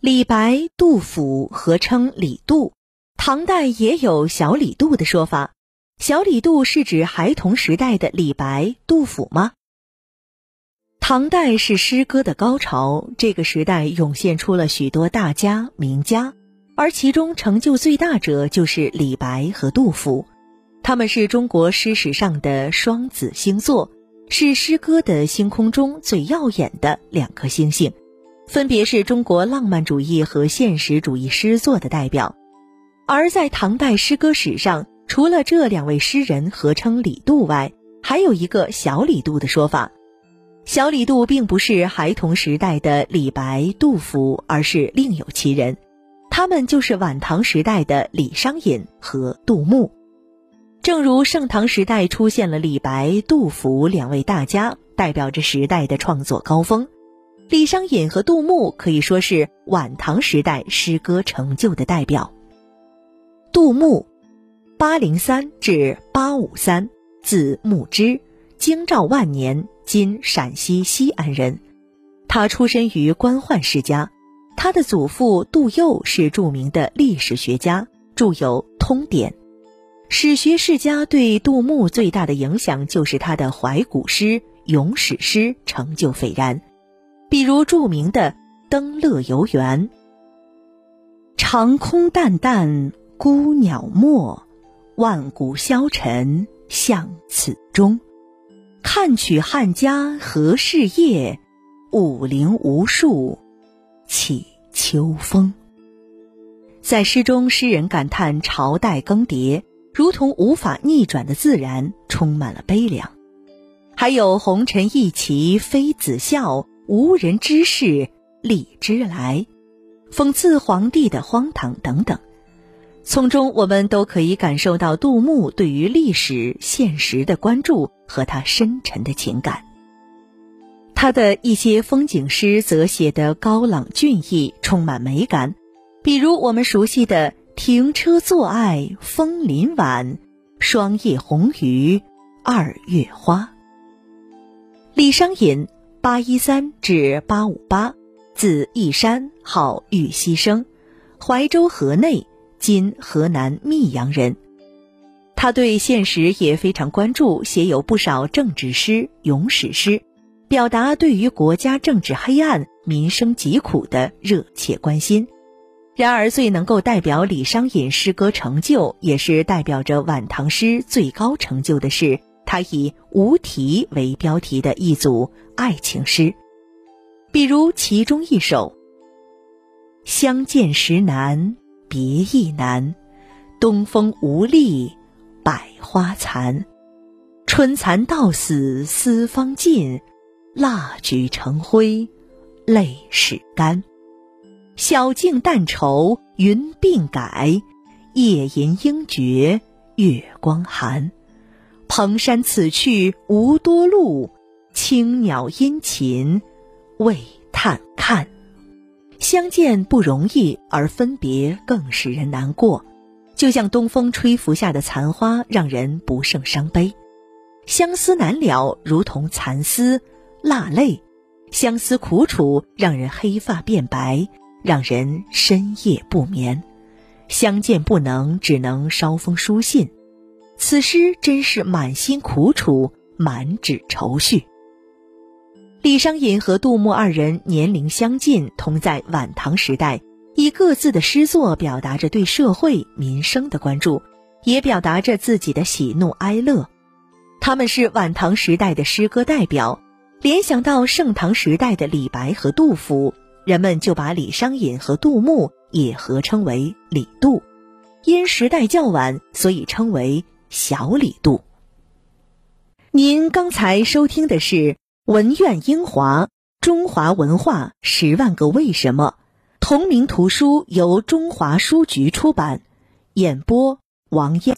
李白、杜甫合称李杜，唐代也有小李杜的说法。小李杜是指孩童时代的李白、杜甫吗？唐代是诗歌的高潮，这个时代涌现出了许多大家名家，而其中成就最大者就是李白和杜甫。他们是中国诗史上的双子星座，是诗歌的星空中最耀眼的两颗星星，分别是中国浪漫主义和现实主义诗作的代表。而在唐代诗歌史上，除了这两位诗人合称李杜外，还有一个小李杜的说法。小李杜并不是孩童时代的李白、杜甫，而是另有其人，他们就是晚唐时代的李商隐和杜牧。正如盛唐时代出现了李白、杜甫两位大家，代表着时代的创作高峰；李商隐和杜牧可以说是晚唐时代诗歌成就的代表。杜牧，八零三至八五三，字牧之，京兆万年（今陕西西安人）。他出身于官宦世家，他的祖父杜佑是著名的历史学家，著有《通典》。史学世家对杜牧最大的影响，就是他的怀古诗、咏史诗成就斐然。比如著名的《登乐游原》：“长空淡淡孤鸟没，万古消沉向此中。看取汉家何事业？武陵无数起秋风。”在诗中，诗人感叹朝代更迭。如同无法逆转的自然，充满了悲凉。还有“红尘一骑妃子笑，无人知是荔枝来”，讽刺皇帝的荒唐等等。从中我们都可以感受到杜牧对于历史现实的关注和他深沉的情感。他的一些风景诗则写得高朗俊逸，充满美感，比如我们熟悉的。停车坐爱枫林晚，霜叶红于二月花。李商隐，八一三至八五八，字义山，号玉溪生，怀州河内（今河南密阳人）。他对现实也非常关注，写有不少政治诗、咏史诗，表达对于国家政治黑暗、民生疾苦的热切关心。然而，最能够代表李商隐诗歌成就，也是代表着晚唐诗最高成就的是他以“无题”为标题的一组爱情诗。比如其中一首：“相见时难别亦难，东风无力百花残。春蚕到死丝方尽，蜡炬成灰泪始干。”晓镜但愁云鬓改，夜吟应觉月光寒。蓬山此去无多路，青鸟殷勤为探看。相见不容易，而分别更使人难过。就像东风吹拂下的残花，让人不胜伤悲。相思难了，如同蚕丝，蜡泪。相思苦楚，让人黑发变白。让人深夜不眠，相见不能，只能捎封书信。此诗真是满心苦楚，满纸愁绪。李商隐和杜牧二人年龄相近，同在晚唐时代，以各自的诗作表达着对社会民生的关注，也表达着自己的喜怒哀乐。他们是晚唐时代的诗歌代表，联想到盛唐时代的李白和杜甫。人们就把李商隐和杜牧也合称为李杜，因时代较晚，所以称为小李杜。您刚才收听的是《文苑英华：中华文化十万个为什么》，同名图书由中华书局出版，演播王燕。